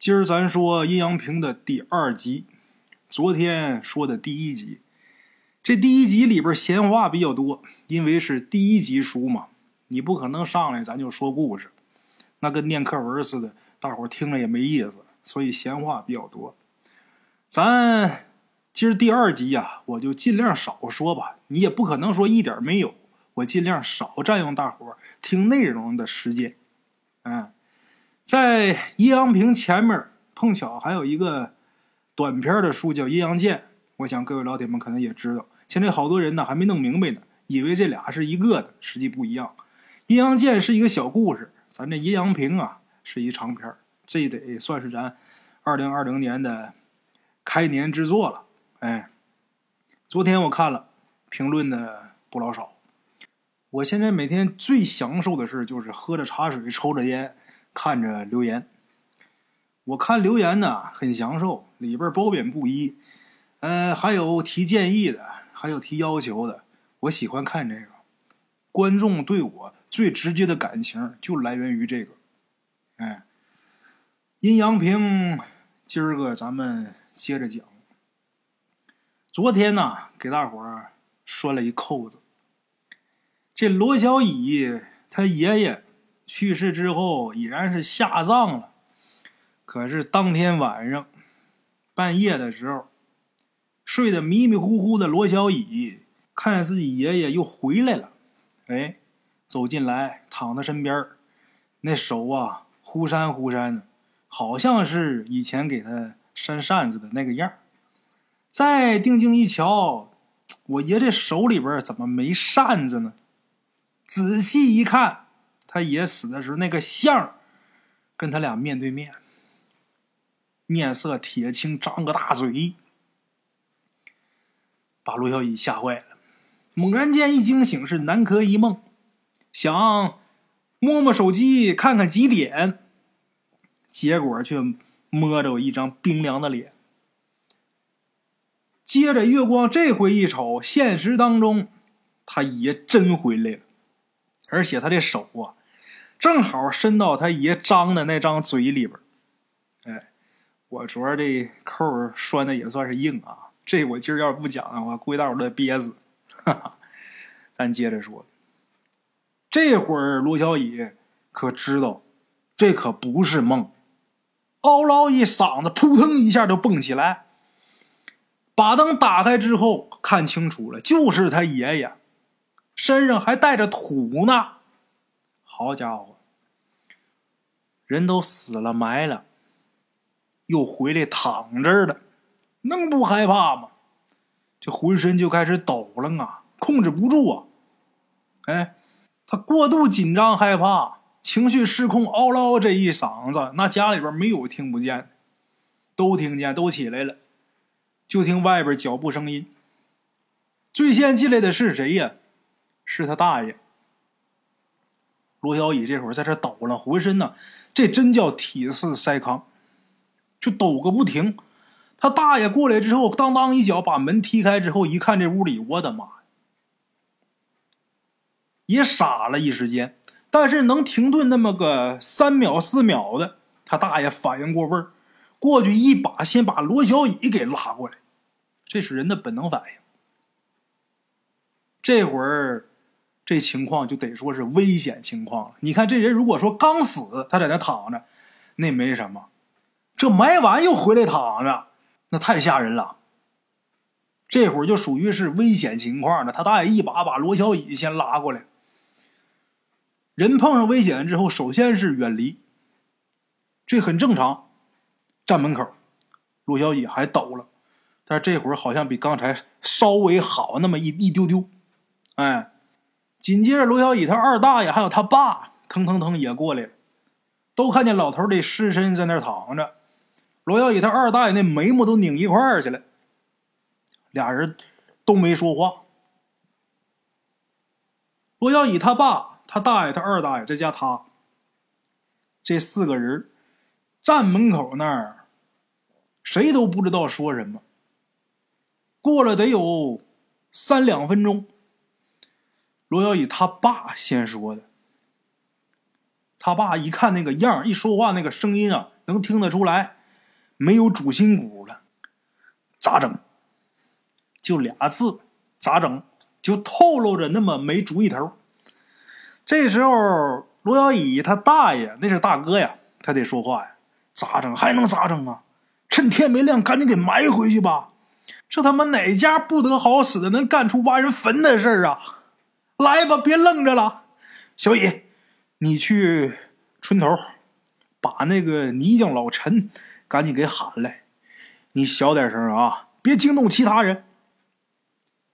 今儿咱说阴阳平的第二集，昨天说的第一集。这第一集里边闲话比较多，因为是第一集书嘛，你不可能上来咱就说故事，那跟念课文似的，大伙听了也没意思，所以闲话比较多。咱今儿第二集呀，我就尽量少说吧，你也不可能说一点没有，我尽量少占用大伙听内容的时间。嗯，在阴阳平前面碰巧还有一个短篇的书叫《阴阳剑》。我想各位老铁们可能也知道，现在好多人呢还没弄明白呢，以为这俩是一个的，实际不一样。阴阳剑是一个小故事，咱这阴阳平啊是一长篇，这得算是咱二零二零年的开年之作了。哎，昨天我看了评论的不老少，我现在每天最享受的事就是喝着茶水，抽着烟，看着留言。我看留言呢很享受，里边褒贬不一。呃，还有提建议的，还有提要求的，我喜欢看这个。观众对我最直接的感情就来源于这个。哎，阴阳平，今儿个咱们接着讲。昨天呢，给大伙儿说了一扣子。这罗小乙他爷爷去世之后，已然是下葬了。可是当天晚上半夜的时候。睡得迷迷糊糊的罗小乙看见自己爷爷又回来了，哎，走进来躺他身边那手啊忽扇忽扇的，好像是以前给他扇扇子的那个样再定睛一瞧，我爷这手里边怎么没扇子呢？仔细一看，他爷死的时候那个相跟他俩面对面，面色铁青，张个大嘴。把罗小乙吓坏了，猛然间一惊醒，是南柯一梦，想摸摸手机看看几点，结果却摸着一张冰凉的脸。接着月光这回一瞅，现实当中他爷真回来了，而且他这手啊，正好伸到他爷张的那张嘴里边。哎，我昨儿这扣拴的也算是硬啊。这我今儿要是不讲的话，估计大伙都得憋死。哈哈，咱接着说。这会儿罗小乙可知道，这可不是梦，嗷唠一嗓子，扑腾一下就蹦起来。把灯打开之后，看清楚了，就是他爷爷，身上还带着土呢。好家伙，人都死了埋了，又回来躺这儿了。能不害怕吗？这浑身就开始抖了啊，控制不住啊！哎，他过度紧张害怕，情绪失控，嗷唠这一嗓子，那家里边没有听不见，都听见，都起来了。就听外边脚步声音，最先进来的是谁呀？是他大爷。罗小乙这会儿在这抖了，浑身呢，这真叫体似筛糠，就抖个不停。他大爷过来之后，当当一脚把门踢开之后，一看这屋里，我的妈呀！也傻了一时间，但是能停顿那么个三秒四秒的，他大爷反应过味儿，过去一把先把罗小乙给拉过来，这是人的本能反应。这会儿这情况就得说是危险情况了。你看这人如果说刚死，他在那躺着，那没什么；这埋完又回来躺着。那太吓人了，这会儿就属于是危险情况了。他大爷一把把罗小乙先拉过来，人碰上危险之后，首先是远离，这很正常。站门口，罗小乙还抖了，但是这会儿好像比刚才稍微好那么一一丢丢。哎，紧接着罗小乙他二大爷还有他爸腾腾腾也过来了，都看见老头的尸身在那躺着。罗小乙他二大爷那眉毛都拧一块儿去了，俩人都没说话。罗小乙他爸、他大爷、他二大爷，再加他，这四个人站门口那儿，谁都不知道说什么。过了得有三两分钟，罗小乙他爸先说的。他爸一看那个样一说话那个声音啊。能听得出来，没有主心骨了。咋整？就俩字，咋整？就透露着那么没主意头。这时候，罗小乙他大爷那是大哥呀，他得说话呀。咋整？还能咋整啊？趁天没亮，赶紧给埋回去吧。这他妈哪家不得好死的能干出挖人坟的事儿啊？来吧，别愣着了。小乙，你去村头，把那个泥匠老陈赶紧给喊来。你小点声啊，别惊动其他人。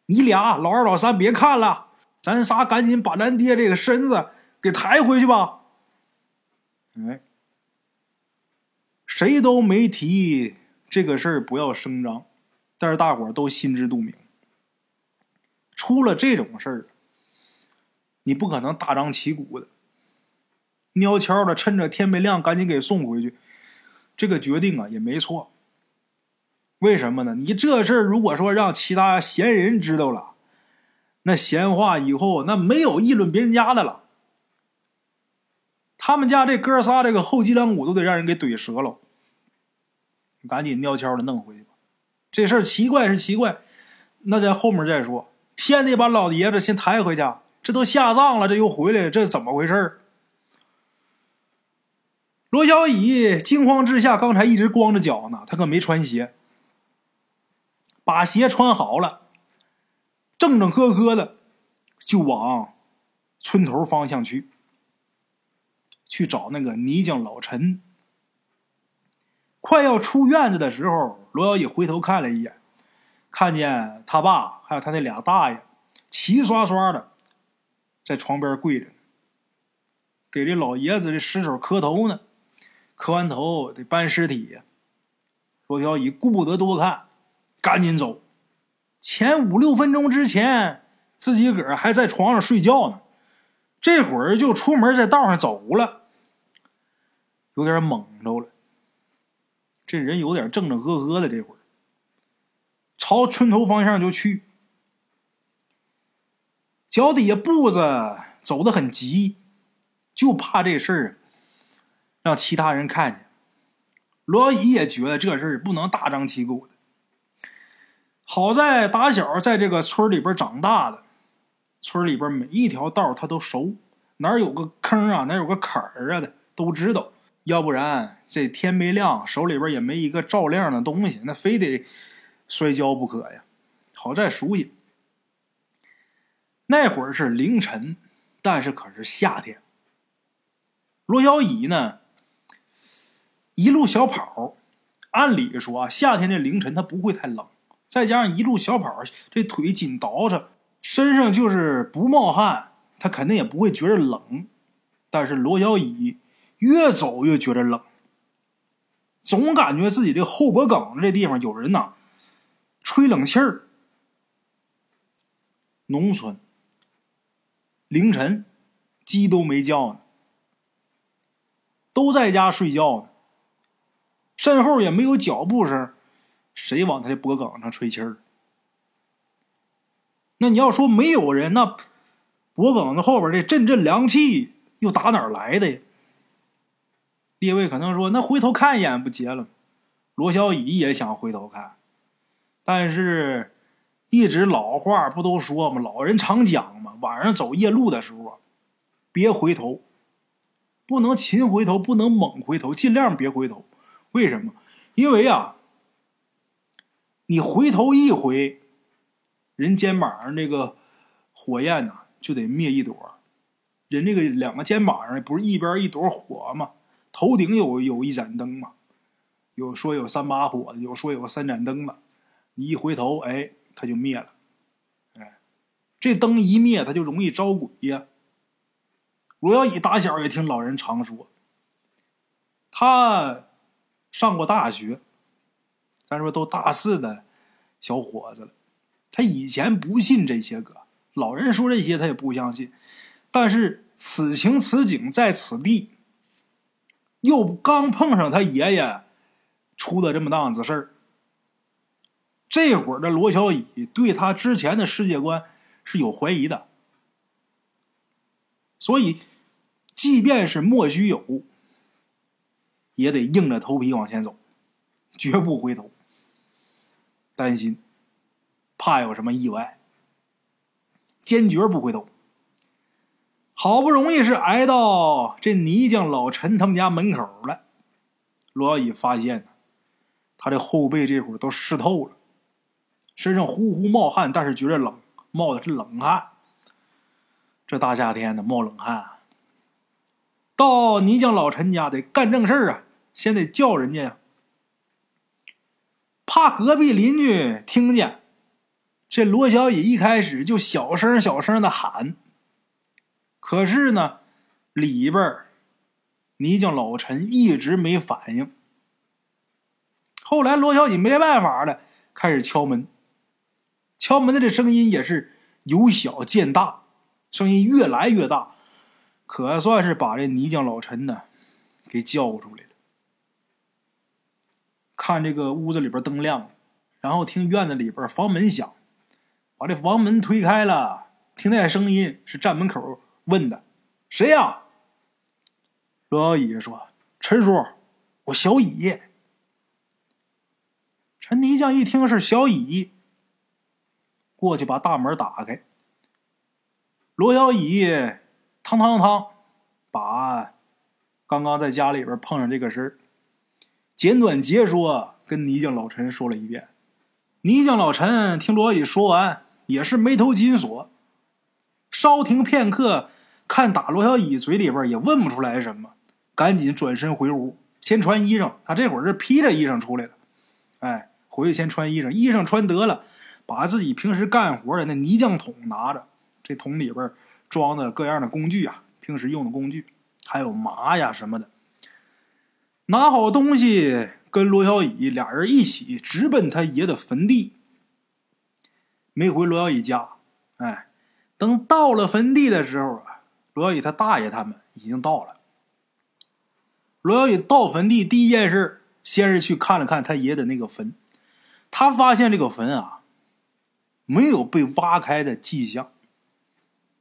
你俩老二老三别看了，咱仨赶紧把咱爹这个身子给抬回去吧。哎，谁都没提这个事儿不要声张，但是大伙儿都心知肚明。出了这种事儿，你不可能大张旗鼓的，悄悄的趁着天没亮赶紧给送回去。这个决定啊也没错。为什么呢？你这事儿如果说让其他闲人知道了，那闲话以后那没有议论别人家的了。他们家这哥仨这个后脊梁骨都得让人给怼折了。赶紧悄悄的弄回去吧。这事儿奇怪是奇怪，那在后面再说。先得把老爷子先抬回去。这都下葬了，这又回来，这怎么回事罗小乙惊慌之下，刚才一直光着脚呢，他可没穿鞋。把鞋穿好了，正正呵呵的就往村头方向去，去找那个泥匠老陈。快要出院子的时候，罗小乙回头看了一眼，看见他爸还有他那俩大爷齐刷刷的在床边跪着，给这老爷子的尸首磕头呢。磕完头得搬尸体呀，罗小乙顾不得多看。赶紧走！前五六分钟之前，自己个儿还在床上睡觉呢，这会儿就出门在道上走了，有点懵着了。这人有点正正呵呵的，这会儿朝村头方向就去，脚底下步子走得很急，就怕这事儿让其他人看见。罗姨也觉得这事儿不能大张旗鼓的。好在打小在这个村里边长大的，村里边每一条道他都熟，哪有个坑啊，哪有个坎儿啊的都知道。要不然这天没亮，手里边也没一个照亮的东西，那非得摔跤不可呀。好在熟悉。那会儿是凌晨，但是可是夏天。罗小乙呢，一路小跑，按理说啊，夏天这凌晨他不会太冷。再加上一路小跑，这腿紧倒着，身上就是不冒汗，他肯定也不会觉得冷。但是罗小乙越走越觉得冷，总感觉自己这后脖梗子这地方有人呐吹冷气儿。农村凌晨鸡都没叫呢，都在家睡觉呢，身后也没有脚步声。谁往他的脖梗上吹气儿？那你要说没有人，那脖梗子后边这阵阵凉气又打哪儿来的呀？列位可能说，那回头看一眼不结了？罗小乙也想回头看，但是，一直老话不都说吗？老人常讲嘛，晚上走夜路的时候，别回头，不能勤回头，不能猛回头，尽量别回头。为什么？因为啊。你回头一回，人肩膀上这个火焰呢就得灭一朵。人这个两个肩膀上不是一边一朵火吗？头顶有有一盏灯嘛？有说有三把火的，有说有三盏灯的。你一回头，哎，它就灭了。哎，这灯一灭，它就容易招鬼呀。罗小乙打小也听老人常说，他上过大学。咱说都大四的小伙子了，他以前不信这些个，老人说这些他也不相信。但是此情此景在此地，又刚碰上他爷爷出的这么档子事儿，这会儿的罗小乙对他之前的世界观是有怀疑的。所以，即便是莫须有，也得硬着头皮往前走，绝不回头。担心，怕有什么意外，坚决不回头。好不容易是挨到这泥匠老陈他们家门口了，罗小乙发现他的后背这会儿都湿透了，身上呼呼冒汗，但是觉得冷，冒的是冷汗。这大夏天的冒冷汗，到泥匠老陈家得干正事啊，先得叫人家呀，怕隔壁邻居听见。这罗小乙一开始就小声小声的喊。可是呢，里边泥匠老陈一直没反应。后来罗小姐没办法了，开始敲门。敲门的这声音也是由小见大，声音越来越大，可算是把这泥匠老陈呢给叫出来了。看这个屋子里边灯亮了，然后听院子里边房门响，把这房门推开了，听那声音是站门口。问的，谁呀？罗小乙说：“陈叔，我小乙。”陈泥匠一听是小乙，过去把大门打开。罗小乙汤汤汤，把刚刚在家里边碰上这个事，简短截说跟泥匠老陈说了一遍。泥匠老陈听罗小乙说完，也是眉头紧锁，稍停片刻。看打罗小乙嘴里边也问不出来什么，赶紧转身回屋，先穿衣裳。他这会儿是披着衣裳出来的，哎，回去先穿衣裳，衣裳穿得了，把自己平时干活的那泥浆桶拿着，这桶里边装的各样的工具啊，平时用的工具，还有麻呀什么的。拿好东西，跟罗小乙俩人一起直奔他爷的坟地。没回罗小乙家，哎，等到了坟地的时候啊。罗小乙他大爷他们已经到了。罗小乙到坟地第一件事，先是去看了看他爷的那个坟，他发现这个坟啊，没有被挖开的迹象，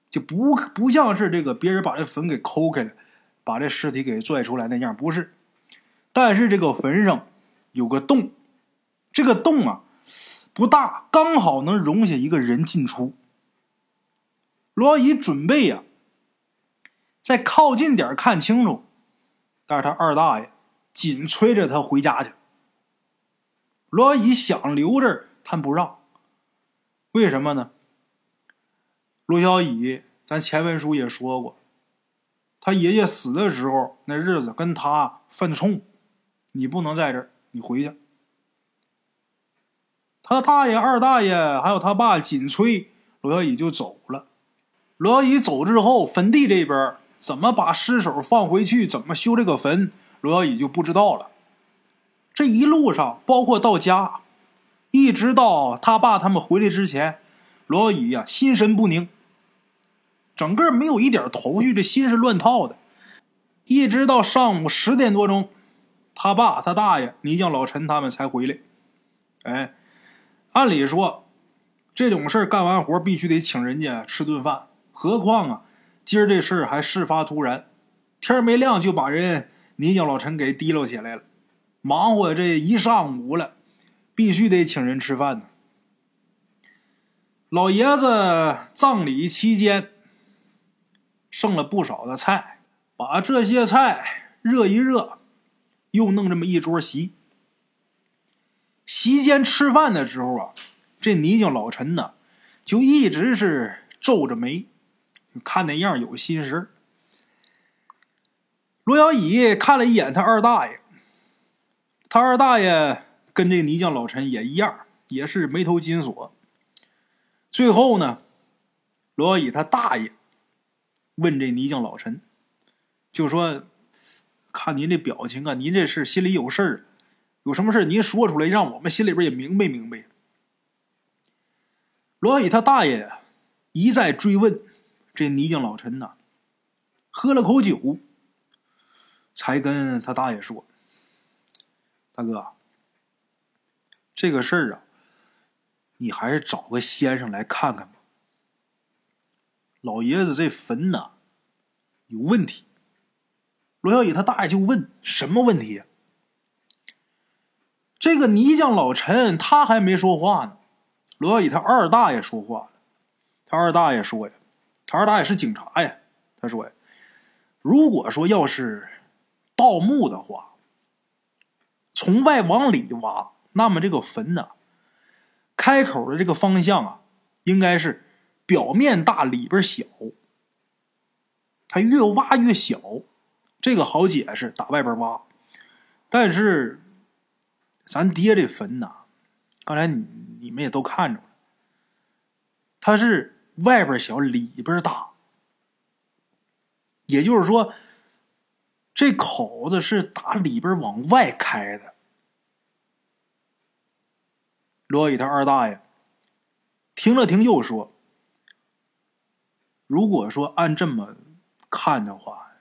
就不不像是这个别人把这坟给抠开了，把这尸体给拽出来那样，不是。但是这个坟上有个洞，这个洞啊不大，刚好能容下一个人进出。罗小乙准备呀。再靠近点看清楚，但是他二大爷紧催着他回家去。罗姨想留着，他不让。为什么呢？罗小乙，咱前文书也说过，他爷爷死的时候那日子跟他犯冲，你不能在这儿，你回去。他大爷、二大爷还有他爸紧催，罗小乙就走了。罗小乙走之后，坟地这边。怎么把尸首放回去？怎么修这个坟？罗小乙就不知道了。这一路上，包括到家，一直到他爸他们回来之前，罗小乙呀心神不宁，整个没有一点头绪，这心是乱套的。一直到上午十点多钟，他爸他大爷泥匠老陈他们才回来。哎，按理说，这种事干完活必须得请人家吃顿饭，何况啊。今儿这事儿还事发突然，天没亮就把人泥匠老陈给提溜起来了，忙活这一上午了，必须得请人吃饭呢。老爷子葬礼期间剩了不少的菜，把这些菜热一热，又弄这么一桌席。席间吃饭的时候啊，这泥匠老陈呢，就一直是皱着眉。看那样有心事罗小乙看了一眼他二大爷，他二大爷跟这泥匠老陈也一样，也是眉头紧锁。最后呢，罗小乙他大爷问这泥匠老陈，就说：“看您这表情啊，您这是心里有事儿，有什么事您说出来，让我们心里边也明白明白。”罗小乙他大爷一再追问。这泥匠老陈呐，喝了口酒，才跟他大爷说：“大哥，这个事儿啊，你还是找个先生来看看吧。老爷子这坟呐有问题。”罗小乙他大爷就问什么问题？这个泥匠老陈他还没说话呢，罗小乙他二大爷说话了。他二大爷说呀，他二大爷是警察呀。他说呀，如果说要是盗墓的话，从外往里挖，那么这个坟呢，开口的这个方向啊，应该是表面大里边小。它越挖越小，这个好解释，打外边挖。但是，咱爹这坟呐，刚才你你们也都看着了，它是外边小里边大，也就是说，这口子是打里边往外开的。罗宇他二大爷听了听，又说：“如果说按这么……”看的话，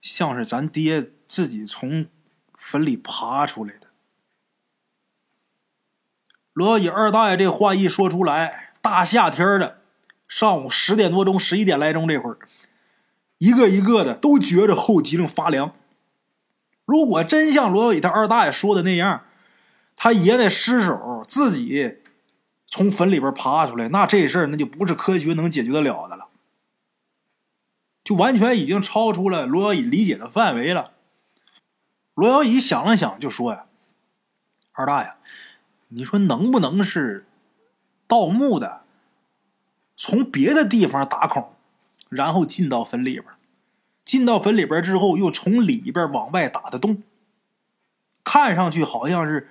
像是咱爹自己从坟里爬出来的。罗野二大爷这话一说出来，大夏天的，上午十点多钟、十一点来钟这会儿，一个一个的都觉着后脊梁发凉。如果真像罗伟他二大爷说的那样，他爷的尸首自己从坟里边爬出来，那这事儿那就不是科学能解决得了的了。就完全已经超出了罗小乙理解的范围了。罗小乙想了想，就说：“呀，二大爷，你说能不能是盗墓的，从别的地方打孔，然后进到坟里边，进到坟里边之后，又从里边往外打的洞，看上去好像是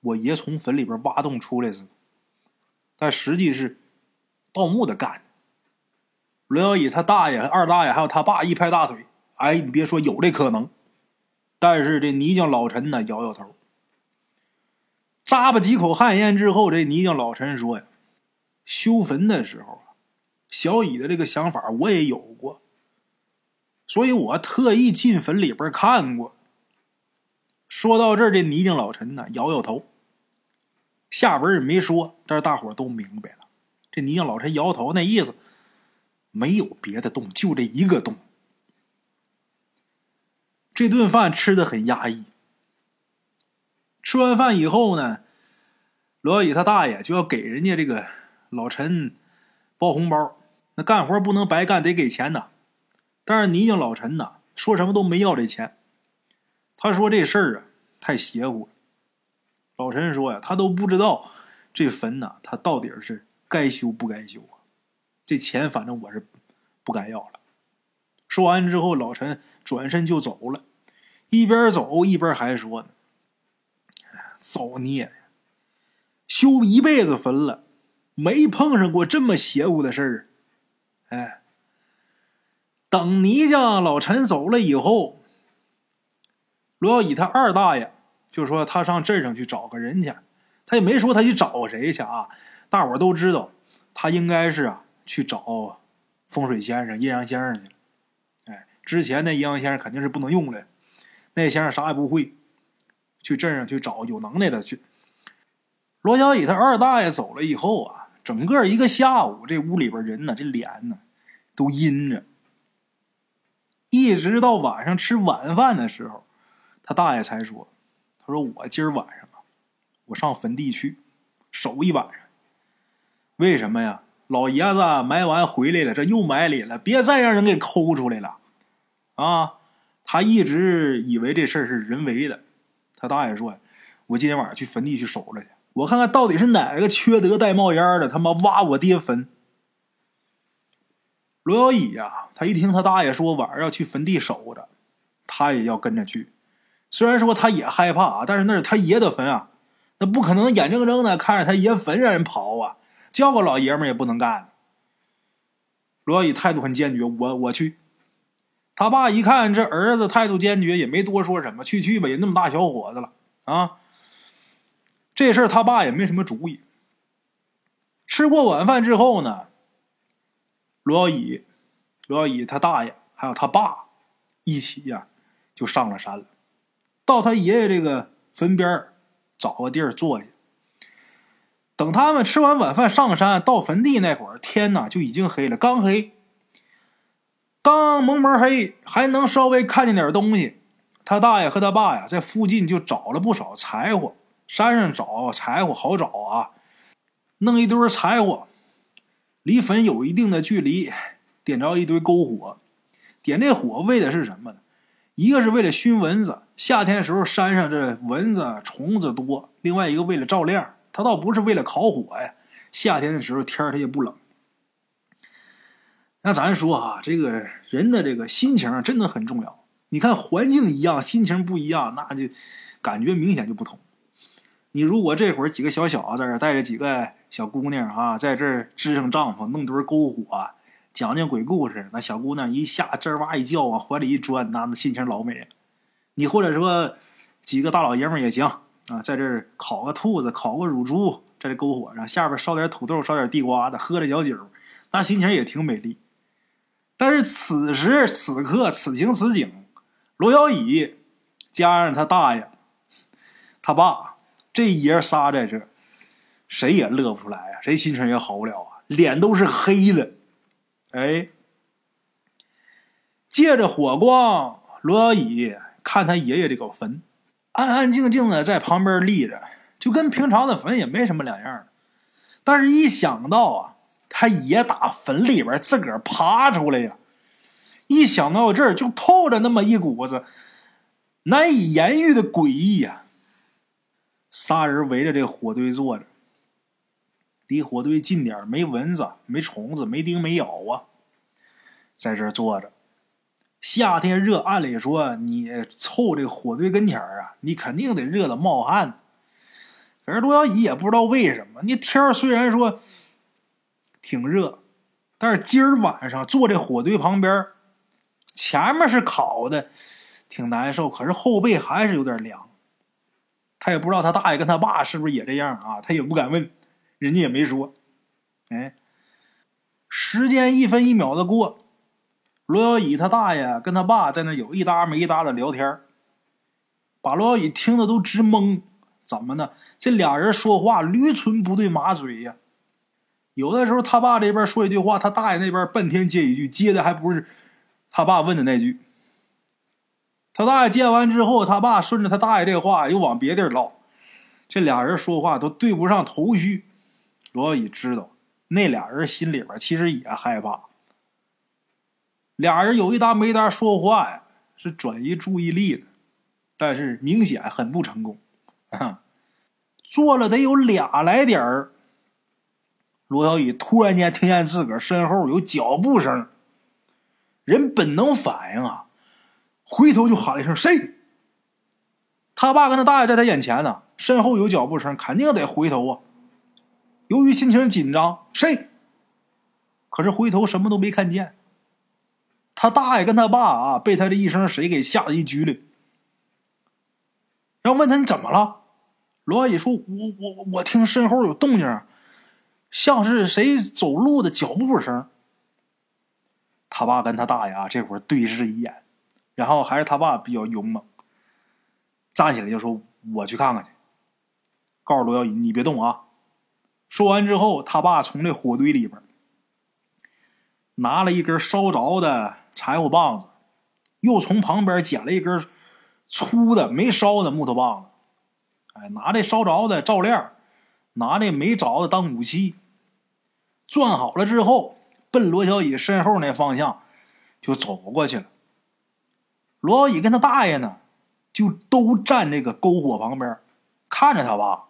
我爷从坟里边挖洞出来似的，但实际是盗墓的干的。”罗小乙他大爷、二大爷还有他爸一拍大腿：“哎，你别说有这可能。”但是这泥匠老陈呢，摇摇头。咂吧几口旱烟之后，这泥匠老陈说：“呀，修坟的时候，小乙的这个想法我也有过，所以我特意进坟里边看过。”说到这儿，这泥匠老陈呢，摇摇头。下文也没说，但是大伙都明白了。这泥匠老陈摇头那意思。没有别的洞，就这一个洞。这顿饭吃的很压抑。吃完饭以后呢，罗小雨他大爷就要给人家这个老陈包红包。那干活不能白干，得给钱呐。但是泥匠老陈呐，说什么都没要这钱。他说这事儿啊太邪乎了。老陈说呀，他都不知道这坟呐，他到底是该修不该修啊。这钱反正我是不敢要了。说完之后，老陈转身就走了，一边走一边还说呢：“造孽呀！修一辈子坟了，没碰上过这么邪乎的事儿。”哎，等泥匠老陈走了以后，罗小乙他二大爷就说他上镇上去找个人去，他也没说他去找谁去啊。大伙都知道，他应该是啊。去找风水先生、阴阳先生去了。哎，之前那阴阳先生肯定是不能用了，那先生啥也不会。去镇上去找有能耐的去。罗小乙他二大爷走了以后啊，整个一个下午，这屋里边人呢，这脸呢都阴着。一直到晚上吃晚饭的时候，他大爷才说：“他说我今儿晚上啊，我上坟地去守一晚上。为什么呀？”老爷子埋完回来了，这又埋里了，别再让人给抠出来了，啊！他一直以为这事儿是人为的。他大爷说：“我今天晚上去坟地去守着去，我看看到底是哪个缺德带冒烟的，他妈挖我爹坟。”罗小乙呀，他一听他大爷说晚上要去坟地守着，他也要跟着去。虽然说他也害怕啊，但是那是他爷的坟啊，那不可能眼睁睁的看着他爷坟让人刨啊。叫个老爷们也不能干。罗小乙态度很坚决，我我去。他爸一看这儿子态度坚决，也没多说什么，去去吧，也那么大小伙子了啊。这事儿他爸也没什么主意。吃过晚饭之后呢，罗小乙、罗小乙他大爷还有他爸一起呀，就上了山了，到他爷爷这个坟边找个地儿坐下。等他们吃完晚饭上山到坟地那会儿，天呐就已经黑了。刚黑，刚蒙蒙黑，还能稍微看见点东西。他大爷和他爸呀，在附近就找了不少柴火。山上找柴火好找啊，弄一堆柴火，离坟有一定的距离，点着一堆篝火。点这火为的是什么呢？一个是为了熏蚊子，夏天时候山上这蚊子虫子多；另外一个为了照亮，它倒不是为了烤火呀。夏天的时候天儿它也不冷。那咱说啊，这个人的这个心情真的很重要。你看环境一样，心情不一样，那就感觉明显就不同。你如果这会儿几个小小子带着几个小姑娘啊，在这儿支上帐篷，弄堆篝火，讲讲鬼故事，那小姑娘一下吱哇一叫往怀里一钻，那那心情老美了。你或者说几个大老爷们也行啊，在这儿烤个兔子，烤个乳猪，在这篝火上，下边烧点土豆，烧点地瓜的，喝着小酒，那心情也挺美丽。但是此时此刻，此情此景，罗小乙加上他大爷、他爸。这爷仨在这，谁也乐不出来啊，谁心情也好不了啊，脸都是黑的。哎，借着火光，罗小乙看他爷爷这个坟，安安静静的在旁边立着，就跟平常的坟也没什么两样。但是，一想到啊，他爷打坟里边自个儿爬出来呀，一想到这儿就透着那么一股子难以言喻的诡异呀。仨人围着这火堆坐着，离火堆近点没蚊子，没虫子，没叮没咬啊。在这坐着，夏天热，按理说你凑这火堆跟前啊，你肯定得热的冒汗。可是罗小乙也不知道为什么，那天虽然说挺热，但是今儿晚上坐这火堆旁边，前面是烤的，挺难受，可是后背还是有点凉。他也不知道他大爷跟他爸是不是也这样啊？他也不敢问，人家也没说。哎，时间一分一秒的过，罗小乙他大爷跟他爸在那有一搭没一搭的聊天，把罗小乙听得都直懵。怎么呢？这俩人说话驴唇不对马嘴呀。有的时候他爸这边说一句话，他大爷那边半天接一句，接的还不是他爸问的那句。他大爷接完之后，他爸顺着他大爷这话又往别地儿唠，这俩人说话都对不上头绪。罗小乙知道，那俩人心里边其实也害怕。俩人有一搭没一搭说话呀，是转移注意力的，但是明显很不成功。做了得有俩来点儿，罗小雨突然间听见自个儿身后有脚步声，人本能反应啊。回头就喊了一声：“谁？”他爸跟他大爷在他眼前呢，身后有脚步声，肯定得回头啊。由于心情紧张，谁？可是回头什么都没看见。他大爷跟他爸啊，被他这一声“谁”给吓得一激灵。然后问他：“你怎么了？”罗阿姨说：“我我我听身后有动静，像是谁走路的脚步声。”他爸跟他大爷啊，这会儿对视一眼。然后还是他爸比较勇猛，站起来就说：“我去看看去。”告诉罗小乙：“你别动啊！”说完之后，他爸从这火堆里边拿了一根烧着的柴火棒子，又从旁边捡了一根粗的没烧的木头棒子。哎，拿这烧着的照亮，拿这没着的当武器。转好了之后，奔罗小乙身后那方向就走过去了。罗小乙跟他大爷呢，就都站这个篝火旁边，看着他吧。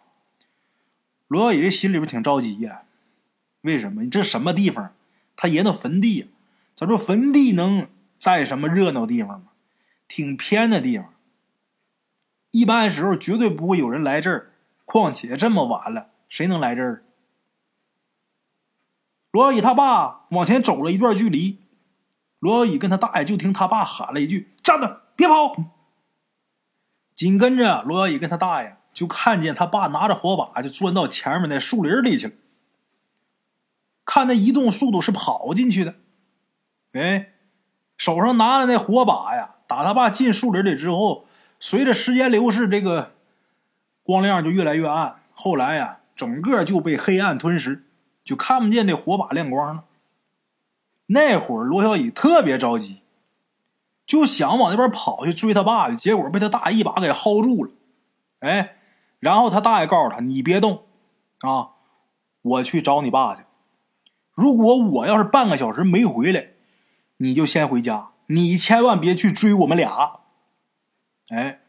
罗小乙这心里边挺着急呀，为什么？你这什么地方？他爷那坟地，咱说坟地能在什么热闹地方吗？挺偏的地方，一般时候绝对不会有人来这儿。况且这么晚了，谁能来这儿？罗小乙他爸往前走了一段距离。罗小乙跟他大爷就听他爸喊了一句：“站着，别跑！”紧跟着，罗小乙跟他大爷就看见他爸拿着火把就钻到前面那树林里去了。看那移动速度是跑进去的，哎，手上拿的那火把呀，打他爸进树林里之后，随着时间流逝，这个光亮就越来越暗。后来呀，整个就被黑暗吞噬，就看不见这火把亮光了。那会儿罗小乙特别着急，就想往那边跑去追他爸去，结果被他大爷一把给薅住了。哎，然后他大爷告诉他：“你别动，啊，我去找你爸去。如果我要是半个小时没回来，你就先回家，你千万别去追我们俩。”哎，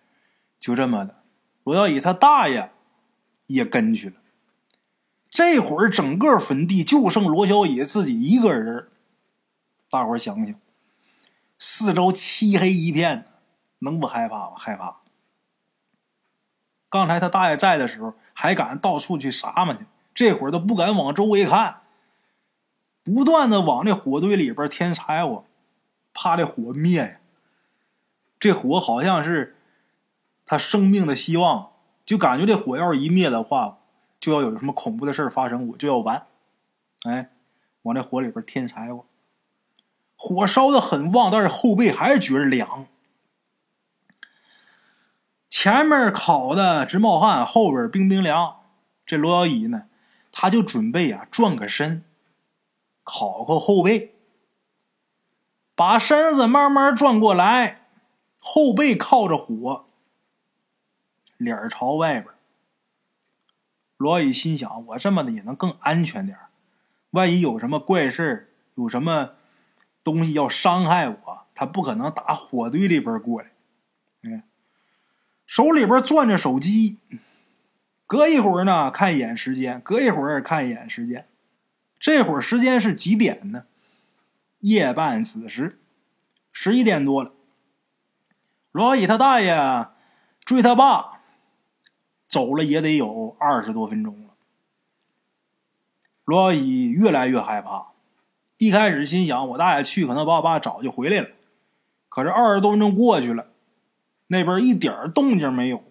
就这么的，罗小乙他大爷也跟去了。这会儿整个坟地就剩罗小乙自己一个人。大伙想想，四周漆黑一片，能不害怕吗？害怕。刚才他大爷在的时候，还敢到处去撒嘛去，这会儿都不敢往周围看，不断的往这火堆里边添柴火，怕这火灭呀。这火好像是他生命的希望，就感觉这火要是一灭的话。就要有什么恐怖的事发生，我就要完。哎，往这火里边添柴火，火烧的很旺，但是后背还是觉着凉。前面烤的直冒汗，后边冰冰凉。这罗小乙呢，他就准备啊转个身，烤烤后背，把身子慢慢转过来，后背靠着火，脸朝外边。罗宇心想：“我这么的也能更安全点万一有什么怪事有什么东西要伤害我，他不可能打火堆里边过来。”嗯，手里边攥着手机，隔一会儿呢看一眼时间，隔一会儿看一眼时间。这会儿时间是几点呢？夜半子时，十一点多了。罗宇他大爷追他爸。走了也得有二十多分钟了，罗小乙越来越害怕。一开始心想，我大爷去可能把我爸找就回来了。可是二十多分钟过去了，那边一点动静没有。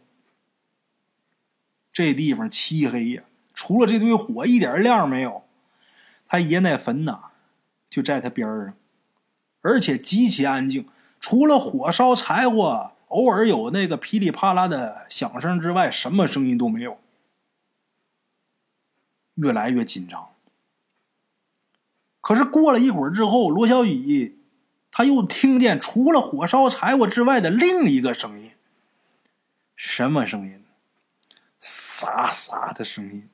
这地方漆黑呀，除了这堆火，一点亮没有。他爷那坟呐，就在他边上，而且极其安静，除了火烧柴火。偶尔有那个噼里啪啦的响声之外，什么声音都没有。越来越紧张。可是过了一会儿之后，罗小雨他又听见除了火烧柴火之外的另一个声音。什么声音？沙沙的声音。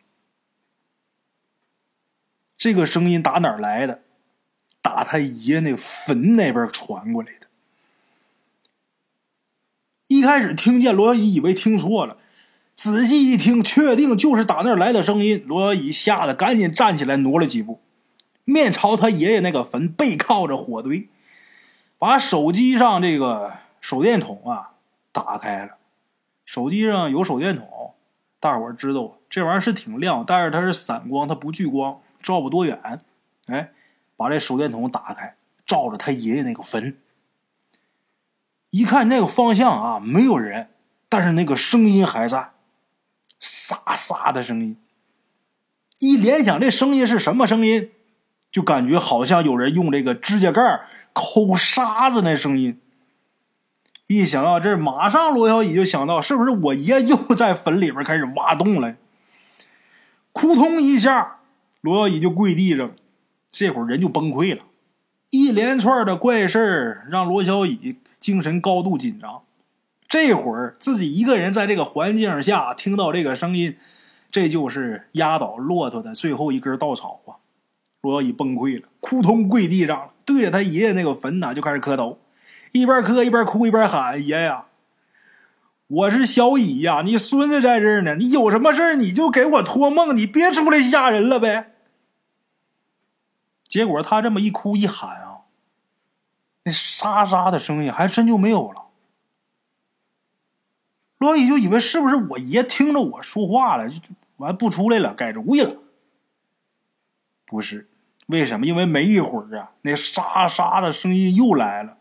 这个声音打哪儿来的？打他爷那坟那边传过来的。一开始听见罗小乙以为听错了，仔细一听，确定就是打那儿来的声音。罗小乙吓得赶紧站起来，挪了几步，面朝他爷爷那个坟，背靠着火堆，把手机上这个手电筒啊打开了。手机上有手电筒，大伙儿知道这玩意儿是挺亮，但是它是散光，它不聚光，照不多远。哎，把这手电筒打开，照着他爷爷那个坟。一看那个方向啊，没有人，但是那个声音还在，沙沙的声音。一联想这声音是什么声音，就感觉好像有人用这个指甲盖抠沙子那声音。一想到这，马上罗小乙就想到，是不是我爷又在坟里边开始挖洞了？扑通一下，罗小乙就跪地上，这会儿人就崩溃了。一连串的怪事让罗小乙。精神高度紧张，这会儿自己一个人在这个环境下听到这个声音，这就是压倒骆驼的最后一根稻草啊！罗小乙崩溃了，扑通跪地上了，对着他爷爷那个坟呐就开始磕头，一边磕一边哭一边喊：“爷爷，我是小乙呀，你孙子在这儿呢，你有什么事你就给我托梦，你别出来吓人了呗。”结果他这么一哭一喊啊。那沙沙的声音还真就没有了。罗伊就以为是不是我爷听着我说话了，就完不出来了，改主意了。不是，为什么？因为没一会儿啊，那沙沙的声音又来了。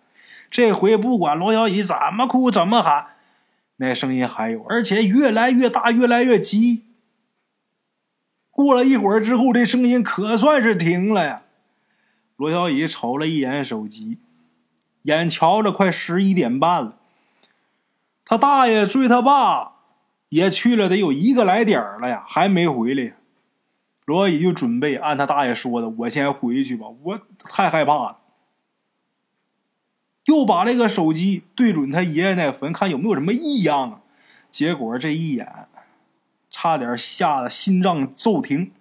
这回不管罗小乙怎么哭怎么喊，那声音还有，而且越来越大，越来越急。过了一会儿之后，这声音可算是停了呀。罗小乙瞅了一眼手机。眼瞧着快十一点半了，他大爷追他爸也去了得有一个来点了呀，还没回来。罗小乙就准备按他大爷说的，我先回去吧，我太害怕了。又把这个手机对准他爷爷那坟，看有没有什么异样啊？结果这一眼，差点吓得心脏骤停。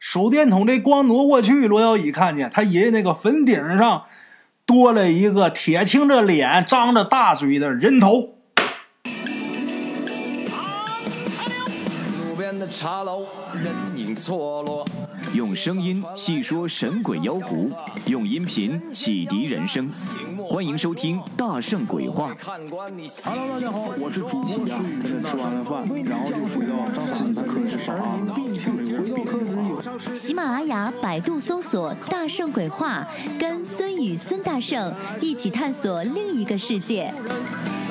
手电筒这光挪过去，罗小乙看见他爷爷那个坟顶上多了一个铁青着脸、张着大嘴的人头。的茶楼，人影错落。用声音细说神鬼妖狐，用音频启迪人生。欢迎收听《大圣鬼话》。Hello，大家好，我是主播孙宇。吃完了饭，然后就回到自己的课室上啊。喜马拉雅、百度搜索“大圣鬼话”，跟孙宇、孙大圣一起探索另一个世界。